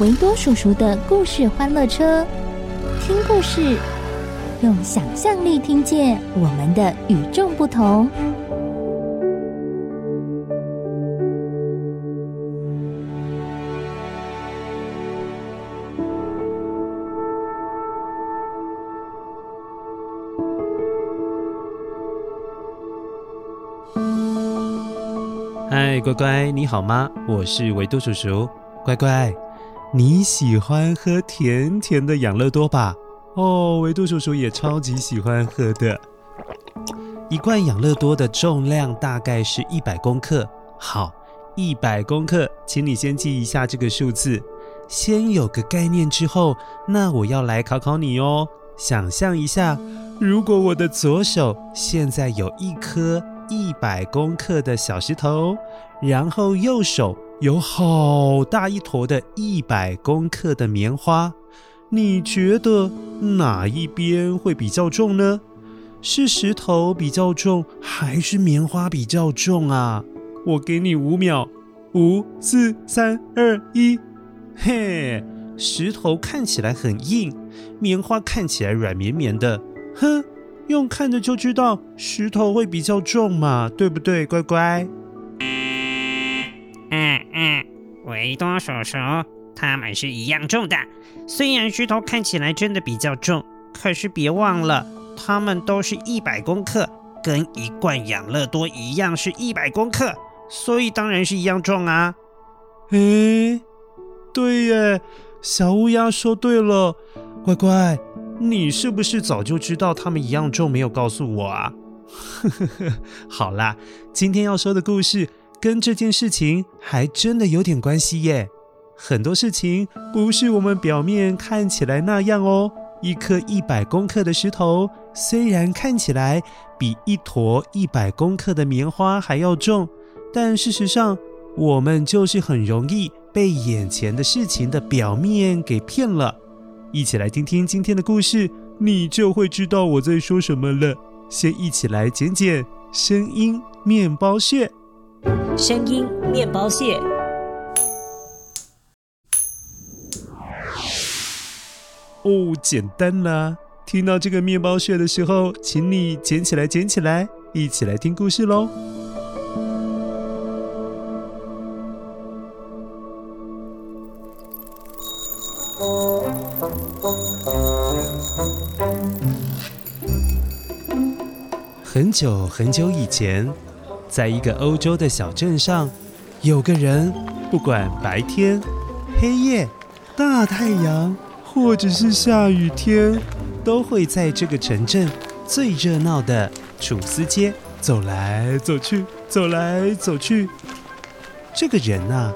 维多叔叔的故事欢乐车，听故事，用想象力听见我们的与众不同。嗨，乖乖，你好吗？我是维多叔叔。乖乖，你喜欢喝甜甜的养乐多吧？哦，维多叔叔也超级喜欢喝的。一罐养乐多的重量大概是一百公克。好，一百公克，请你先记一下这个数字。先有个概念之后，那我要来考考你哦。想象一下，如果我的左手现在有一颗。一百公克的小石头，然后右手有好大一坨的一百公克的棉花，你觉得哪一边会比较重呢？是石头比较重，还是棉花比较重啊？我给你五秒，五、四、三、二、一，嘿，石头看起来很硬，棉花看起来软绵绵的，哼。用看着就知道石头会比较重嘛，对不对，乖乖？没多叔叔，他们是一样重的。虽然石头看起来真的比较重，可是别忘了，它们都是一百公克，跟一罐养乐多一样是一百公克，所以当然是一样重啊。诶，对耶，小乌鸦说对了，乖乖。你是不是早就知道它们一样重，没有告诉我啊？呵呵呵，好啦，今天要说的故事跟这件事情还真的有点关系耶。很多事情不是我们表面看起来那样哦。一颗一百公克的石头，虽然看起来比一坨一百公克的棉花还要重，但事实上，我们就是很容易被眼前的事情的表面给骗了。一起来听听今天的故事，你就会知道我在说什么了。先一起来捡捡声音面包屑。声音面包屑。哦，简单啦！听到这个面包屑的时候，请你捡起来，捡起来，一起来听故事喽。很久很久以前，在一个欧洲的小镇上，有个人不管白天、黑夜、大太阳，或者是下雨天，都会在这个城镇最热闹的楚斯街走来走去，走来走去。这个人呐，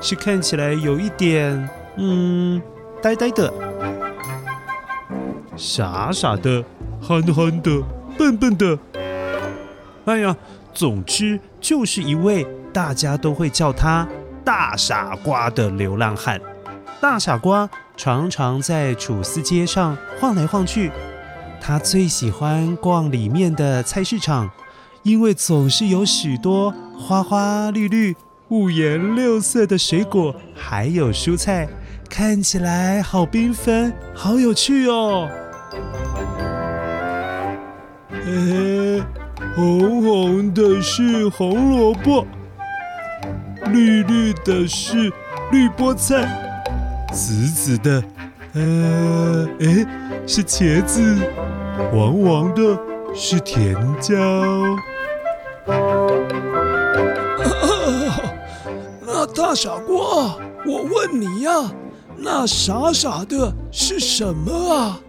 是看起来有一点嗯呆呆的、傻傻的、憨憨的、笨笨的。哎呀，总之就是一位大家都会叫他大傻瓜的流浪汉。大傻瓜常常在楚斯街上晃来晃去，他最喜欢逛里面的菜市场，因为总是有许多花花绿绿、五颜六色的水果，还有蔬菜，看起来好缤纷，好有趣哦。嘿嘿。红红的是红萝卜，绿绿的是绿菠菜，紫紫的，呃，诶，是茄子，黄黄的，是甜椒。那大傻瓜，我问你呀，那傻傻的是什么啊？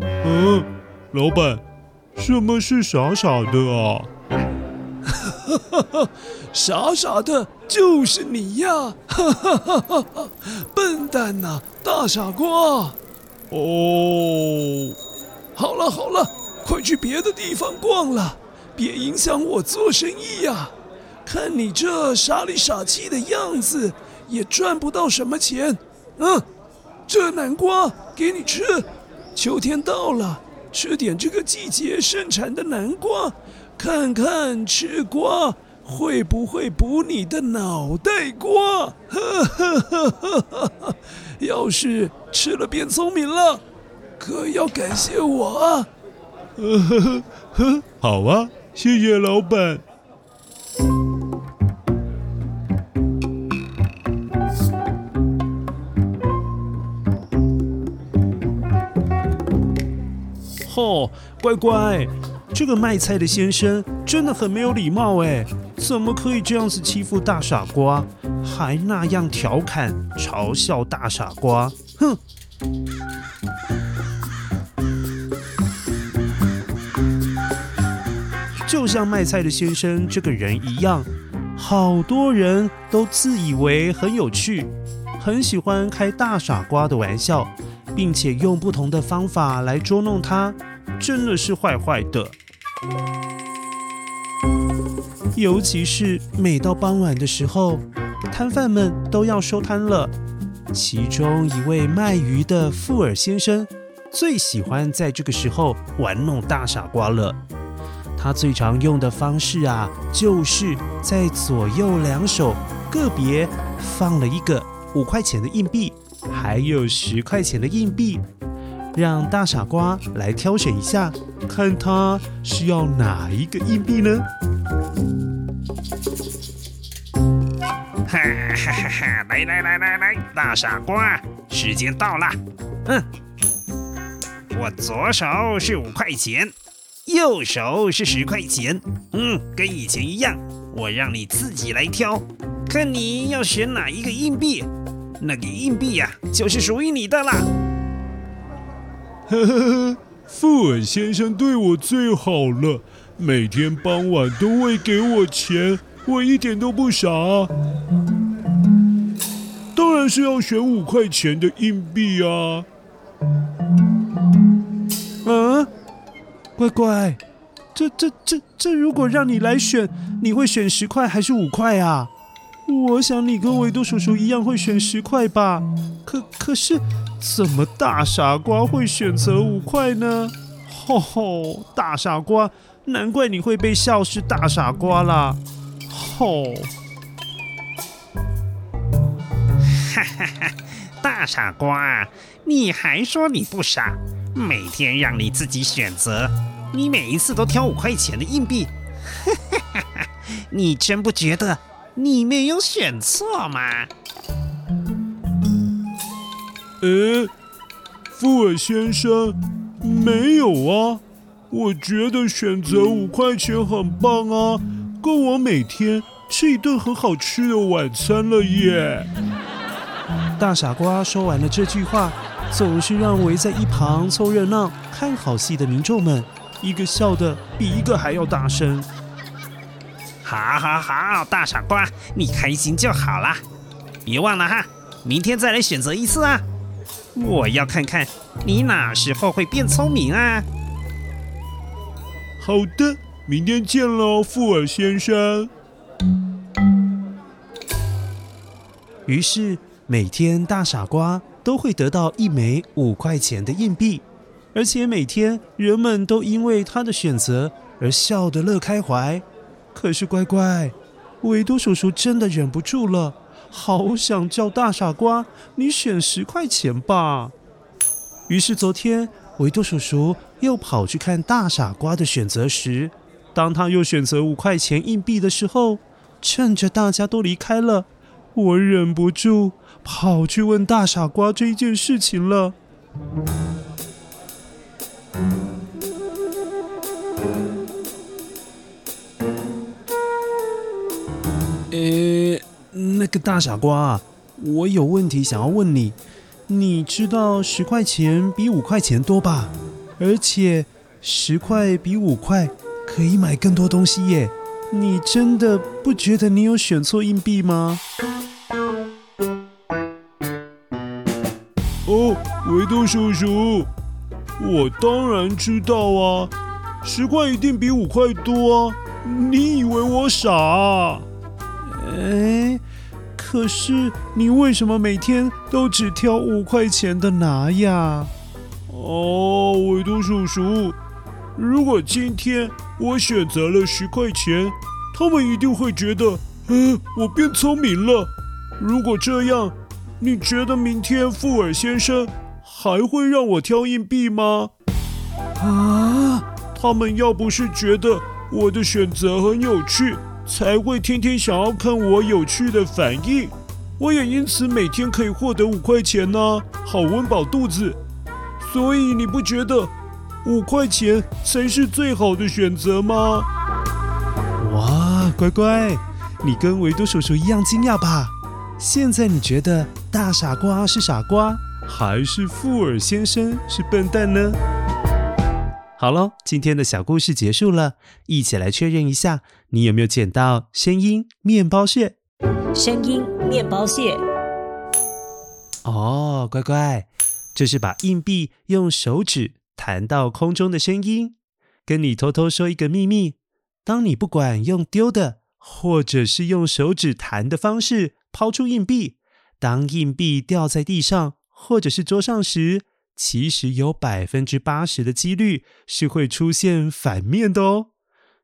嗯，老板，什么是傻傻的啊？哈哈哈，傻傻的就是你呀！哈哈哈哈哈，笨蛋呐，大傻瓜！哦，好了好了，快去别的地方逛了，别影响我做生意呀！看你这傻里傻气的样子，也赚不到什么钱。嗯，这南瓜给你吃，秋天到了，吃点这个季节盛产的南瓜。看看吃瓜会不会补你的脑袋瓜？呵呵呵呵呵，要是吃了变聪明了，可要感谢我啊！呵呵呵，好啊，谢谢老板。乖乖。这个卖菜的先生真的很没有礼貌哎，怎么可以这样子欺负大傻瓜，还那样调侃嘲笑大傻瓜？哼！就像卖菜的先生这个人一样，好多人都自以为很有趣，很喜欢开大傻瓜的玩笑，并且用不同的方法来捉弄他，真的是坏坏的。尤其是每到傍晚的时候，摊贩们都要收摊了。其中一位卖鱼的富尔先生最喜欢在这个时候玩弄大傻瓜了。他最常用的方式啊，就是在左右两手个别放了一个五块钱的硬币，还有十块钱的硬币。让大傻瓜来挑选一下，看他需要哪一个硬币呢？哈哈哈哈！来来来来来，大傻瓜，时间到了。嗯，我左手是五块钱，右手是十块钱。嗯，跟以前一样，我让你自己来挑，看你要选哪一个硬币，那个硬币呀，就是属于你的啦。呵呵呵，富尔先生对我最好了，每天傍晚都会给我钱，我一点都不傻。当然是要选五块钱的硬币啊！嗯，乖乖，这这这这，如果让你来选，你会选十块还是五块啊？我想你跟维多叔叔一样会选十块吧？可可是。怎么大傻瓜会选择五块呢？吼吼，大傻瓜，难怪你会被笑是大傻瓜啦！吼，哈哈哈，大傻瓜，你还说你不傻？每天让你自己选择，你每一次都挑五块钱的硬币，哈哈哈，你真不觉得你没有选错吗？诶，富尔先生，没有啊！我觉得选择五块钱很棒啊，够我每天吃一顿很好吃的晚餐了耶！大傻瓜说完了这句话，总是让围在一旁凑热闹、看好戏的民众们一个笑得比一个还要大声。好，好，好，大傻瓜，你开心就好啦，别忘了哈，明天再来选择一次啊！我要看看你哪时候会变聪明啊！好的，明天见喽，富尔先生。于是每天大傻瓜都会得到一枚五块钱的硬币，而且每天人们都因为他的选择而笑得乐开怀。可是乖乖，维多叔叔真的忍不住了。好想叫大傻瓜，你选十块钱吧。于是昨天维多叔叔又跑去看大傻瓜的选择时，当他又选择五块钱硬币的时候，趁着大家都离开了，我忍不住跑去问大傻瓜这件事情了。个大傻瓜，我有问题想要问你。你知道十块钱比五块钱多吧？而且十块比五块可以买更多东西耶。你真的不觉得你有选错硬币吗？哦，维多叔叔，我当然知道啊，十块一定比五块多啊。你以为我傻啊？哎，可是你为什么每天都只挑五块钱的拿呀？哦，维多叔叔，如果今天我选择了十块钱，他们一定会觉得，嗯，我变聪明了。如果这样，你觉得明天富尔先生还会让我挑硬币吗？啊，他们要不是觉得我的选择很有趣，才会天天想要看我有趣的反应。我也因此每天可以获得五块钱呢，好温饱肚子。所以你不觉得五块钱才是最好的选择吗？哇，乖乖，你跟维多叔叔一样惊讶吧？现在你觉得大傻瓜是傻瓜，还是富尔先生是笨蛋呢？好喽，今天的小故事结束了，一起来确认一下，你有没有捡到声音面包屑？声音面包屑。哦，乖乖。这是把硬币用手指弹到空中的声音。跟你偷偷说一个秘密：当你不管用丢的，或者是用手指弹的方式抛出硬币，当硬币掉在地上或者是桌上时，其实有百分之八十的几率是会出现反面的哦。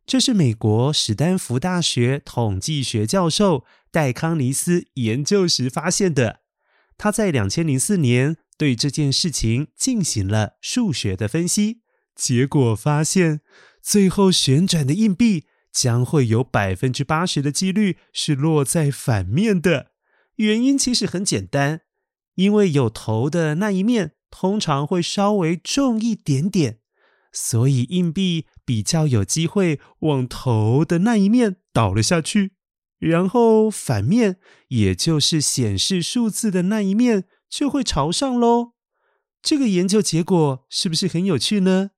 这是美国史丹福大学统计学教授戴康尼斯研究时发现的。他在两千零四年。对这件事情进行了数学的分析，结果发现，最后旋转的硬币将会有百分之八十的几率是落在反面的。原因其实很简单，因为有头的那一面通常会稍微重一点点，所以硬币比较有机会往头的那一面倒了下去。然后反面，也就是显示数字的那一面。就会朝上喽。这个研究结果是不是很有趣呢？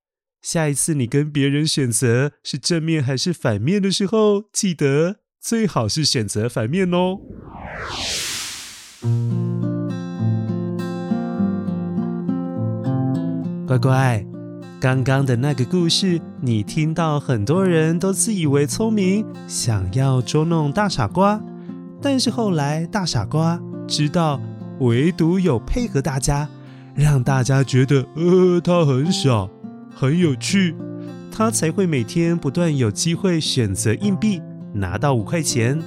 下一次你跟别人选择是正面还是反面的时候，记得最好是选择反面哦。乖乖，刚刚的那个故事，你听到很多人都自以为聪明，想要捉弄大傻瓜，但是后来大傻瓜知道。唯独有配合大家，让大家觉得呃他很傻，很有趣，他才会每天不断有机会选择硬币拿到五块钱。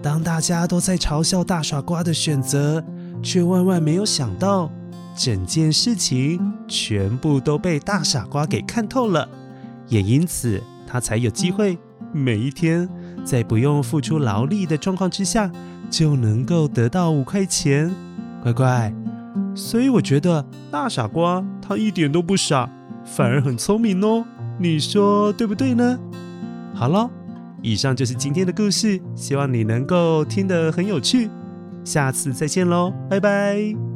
当大家都在嘲笑大傻瓜的选择，却万万没有想到，整件事情全部都被大傻瓜给看透了，也因此他才有机会每一天在不用付出劳力的状况之下，就能够得到五块钱。乖乖，所以我觉得大傻瓜他一点都不傻，反而很聪明哦。你说对不对呢？好了，以上就是今天的故事，希望你能够听得很有趣。下次再见喽，拜拜。